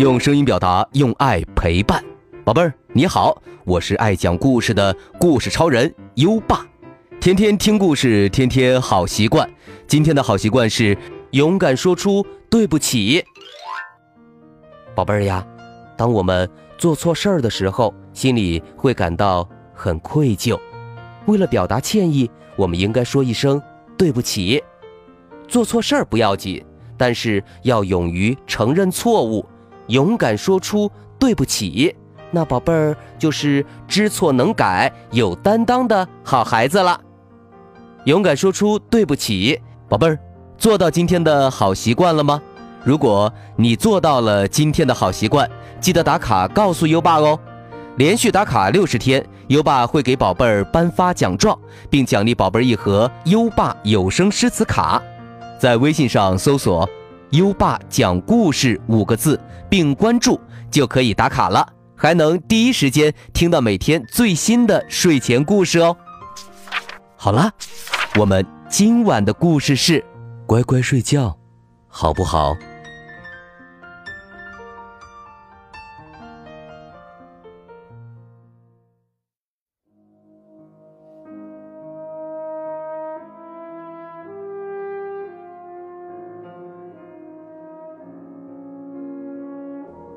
用声音表达，用爱陪伴。宝贝儿，你好，我是爱讲故事的故事超人优爸。天天听故事，天天好习惯。今天的好习惯是勇敢说出对不起。宝贝儿呀，当我们做错事儿的时候，心里会感到很愧疚。为了表达歉意，我们应该说一声对不起。做错事儿不要紧，但是要勇于承认错误，勇敢说出对不起。那宝贝儿就是知错能改、有担当的好孩子了。勇敢说出对不起，宝贝儿，做到今天的好习惯了吗？如果你做到了今天的好习惯，记得打卡告诉优爸哦。连续打卡六十天，优爸会给宝贝儿颁发奖状，并奖励宝贝儿一盒优爸有声诗词卡。在微信上搜索“优爸讲故事”五个字，并关注就可以打卡了，还能第一时间听到每天最新的睡前故事哦。好啦，我们今晚的故事是：乖乖睡觉，好不好？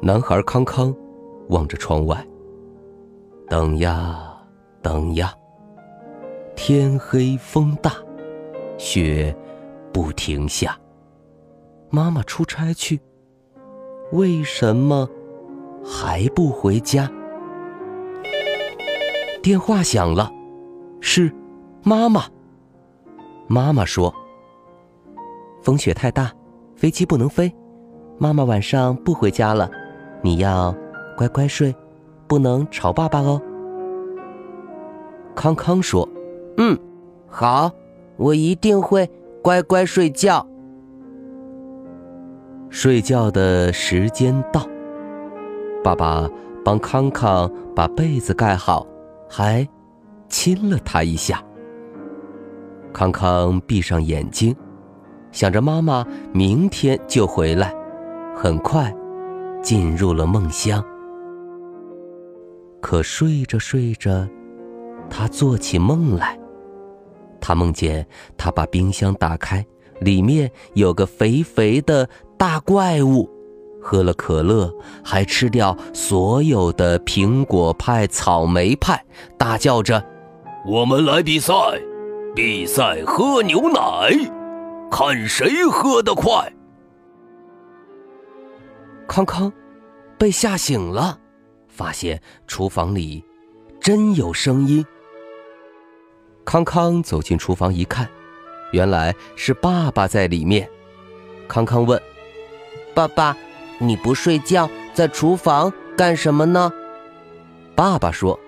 男孩康康望着窗外，等呀等呀，天黑风大，雪不停下。妈妈出差去，为什么还不回家？电话响了，是妈妈。妈妈说：“风雪太大，飞机不能飞，妈妈晚上不回家了。”你要乖乖睡，不能吵爸爸哦。康康说：“嗯，好，我一定会乖乖睡觉。”睡觉的时间到，爸爸帮康康把被子盖好，还亲了他一下。康康闭上眼睛，想着妈妈明天就回来，很快。进入了梦乡，可睡着睡着，他做起梦来。他梦见他把冰箱打开，里面有个肥肥的大怪物，喝了可乐，还吃掉所有的苹果派、草莓派，大叫着：“我们来比赛，比赛喝牛奶，看谁喝得快。”康康被吓醒了，发现厨房里真有声音。康康走进厨房一看，原来是爸爸在里面。康康问：“爸爸，你不睡觉，在厨房干什么呢？”爸爸说：“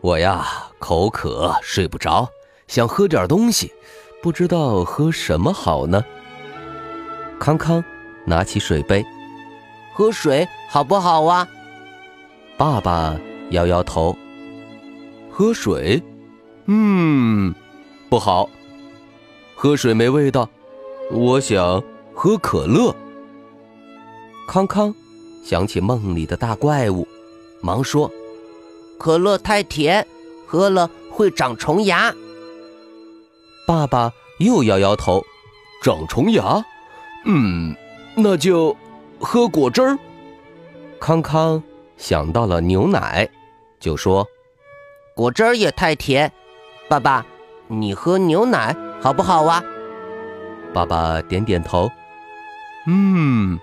我呀，口渴，睡不着，想喝点东西，不知道喝什么好呢。”康康拿起水杯。喝水好不好啊？爸爸摇摇头。喝水，嗯，不好。喝水没味道，我想喝可乐。康康想起梦里的大怪物，忙说：“可乐太甜，喝了会长虫牙。”爸爸又摇摇头。长虫牙？嗯，那就。喝果汁儿，康康想到了牛奶，就说：“果汁儿也太甜，爸爸，你喝牛奶好不好啊？”爸爸点点头，嗯，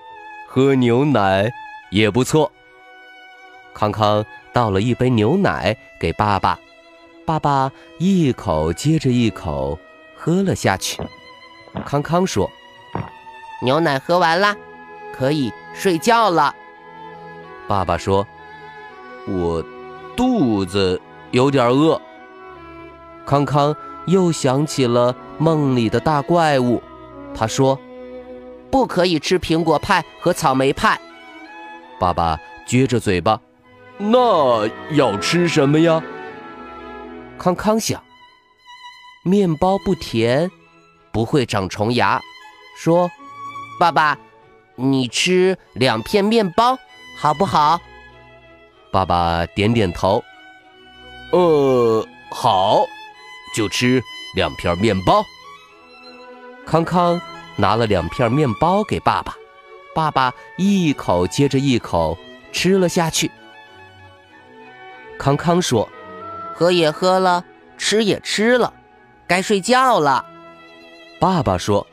喝牛奶也不错。康康倒了一杯牛奶给爸爸，爸爸一口接着一口喝了下去。康康说：“牛奶喝完了。”可以睡觉了，爸爸说：“我肚子有点饿。”康康又想起了梦里的大怪物，他说：“不可以吃苹果派和草莓派。”爸爸撅着嘴巴：“那要吃什么呀？”康康想：“面包不甜，不会长虫牙。”说：“爸爸。”你吃两片面包好不好？爸爸点点头。呃，好，就吃两片面包。康康拿了两片面包给爸爸，爸爸一口接着一口吃了下去。康康说：“喝也喝了，吃也吃了，该睡觉了。”爸爸说：“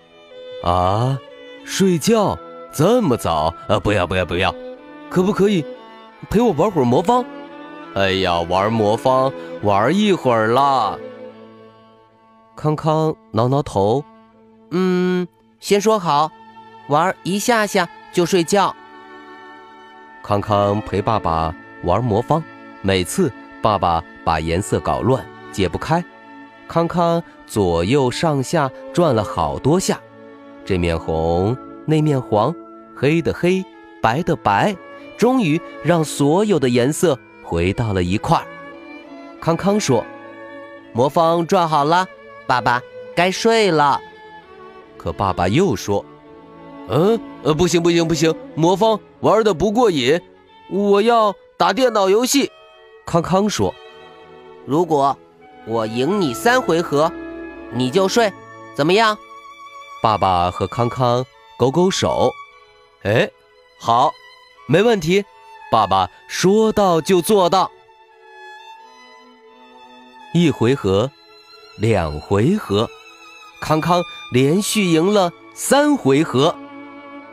啊，睡觉这么早？啊，不要不要不要，可不可以陪我玩会儿魔方？哎呀，玩魔方玩一会儿啦。”康康挠挠头，嗯，先说好，玩一下下就睡觉。康康陪爸爸玩魔方。每次爸爸把颜色搞乱，解不开，康康左右上下转了好多下，这面红，那面黄，黑的黑，白的白，终于让所有的颜色回到了一块儿。康康说：“魔方转好了，爸爸该睡了。”可爸爸又说：“嗯，呃，不行不行不行，魔方玩的不过瘾，我要打电脑游戏。”康康说：“如果我赢你三回合，你就睡，怎么样？”爸爸和康康勾勾手，哎，好，没问题。爸爸说到就做到。一回合，两回合，康康连续赢了三回合。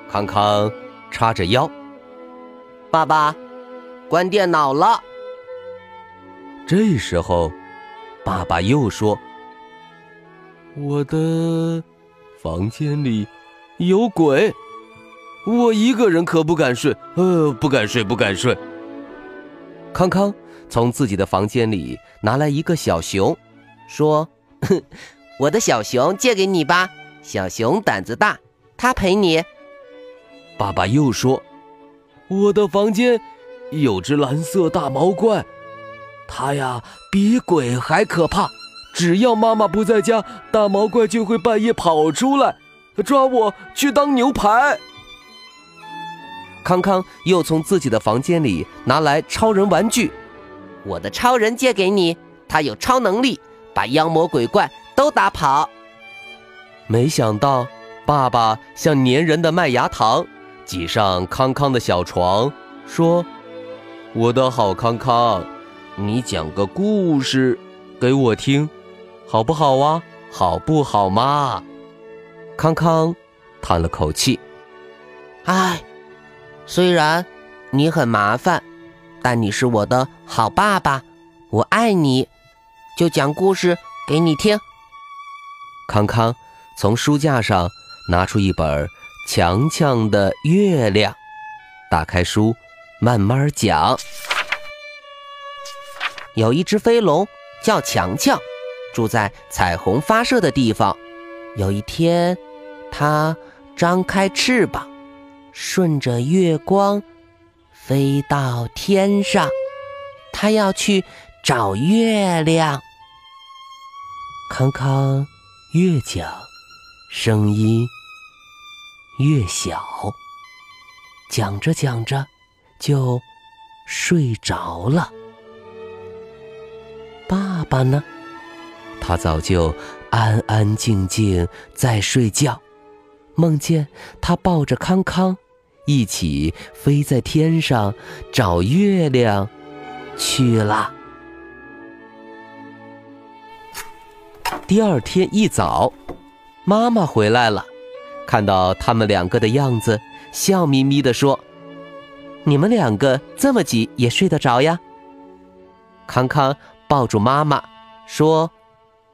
康康叉着腰，爸爸，关电脑了。这时候，爸爸又说：“我的房间里有鬼，我一个人可不敢睡，呃，不敢睡，不敢睡。”康康从自己的房间里拿来一个小熊，说：“ 我的小熊借给你吧，小熊胆子大，它陪你。”爸爸又说：“我的房间有只蓝色大毛怪。”它呀，比鬼还可怕！只要妈妈不在家，大毛怪就会半夜跑出来，抓我去当牛排。康康又从自己的房间里拿来超人玩具，我的超人借给你，他有超能力，把妖魔鬼怪都打跑。没想到，爸爸像粘人的麦芽糖，挤上康康的小床，说：“我的好康康。”你讲个故事给我听，好不好啊？好不好嘛？康康叹了口气：“唉，虽然你很麻烦，但你是我的好爸爸，我爱你，就讲故事给你听。”康康从书架上拿出一本《强强的月亮》，打开书，慢慢讲。有一只飞龙叫强强，住在彩虹发射的地方。有一天，它张开翅膀，顺着月光飞到天上。他要去找月亮。康康越讲，声音越小，讲着讲着就睡着了。爸爸呢？他早就安安静静在睡觉，梦见他抱着康康，一起飞在天上找月亮去了。第二天一早，妈妈回来了，看到他们两个的样子，笑眯眯地说：“你们两个这么急也睡得着呀？”康康。抱住妈妈，说：“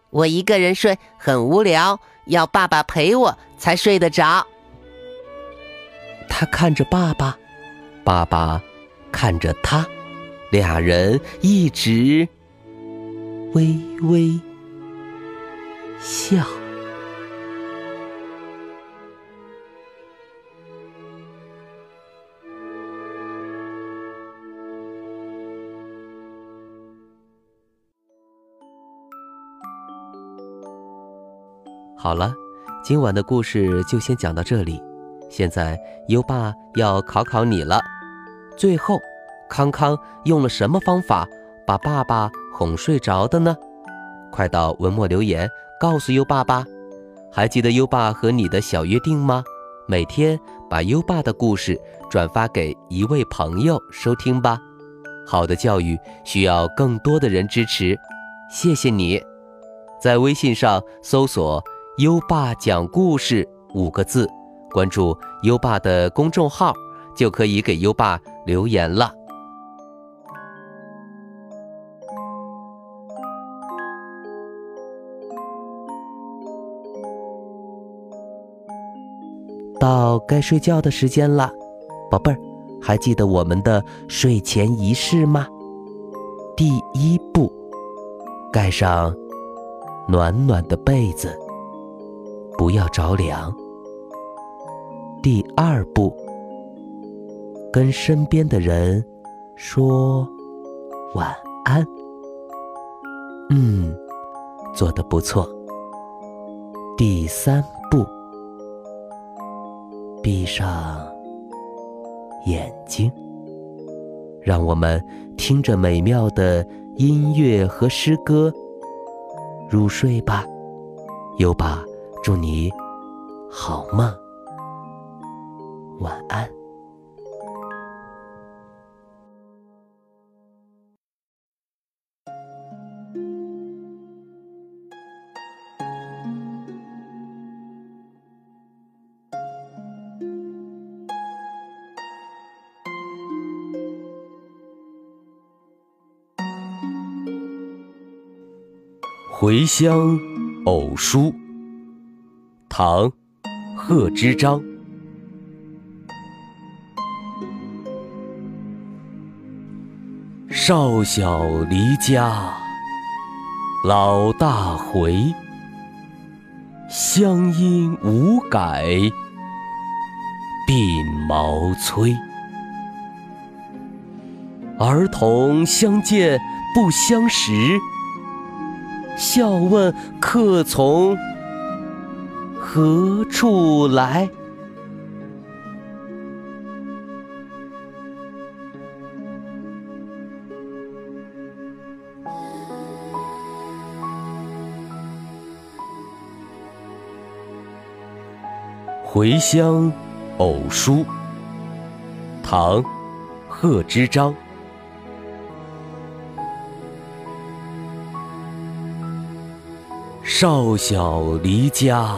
我一个人睡很无聊，要爸爸陪我才睡得着。”他看着爸爸，爸爸看着他，俩人一直微微笑。好了，今晚的故事就先讲到这里。现在优爸要考考你了，最后，康康用了什么方法把爸爸哄睡着的呢？快到文末留言告诉优爸吧。还记得优爸和你的小约定吗？每天把优爸的故事转发给一位朋友收听吧。好的教育需要更多的人支持，谢谢你。在微信上搜索“优爸讲故事”五个字，关注优爸的公众号，就可以给优爸留言了。到该睡觉的时间了，宝贝儿，还记得我们的睡前仪式吗？第一步，盖上暖暖的被子，不要着凉。第二步，跟身边的人说晚安。嗯，做得不错。第三步。闭上眼睛，让我们听着美妙的音乐和诗歌入睡吧。有吧，祝你好梦，晚安。《回乡偶书》唐·贺知章。少小离家，老大回。乡音无改，鬓毛衰。儿童相见不相识。笑问客从何处来？《回乡偶书》唐·贺知章。少小离家，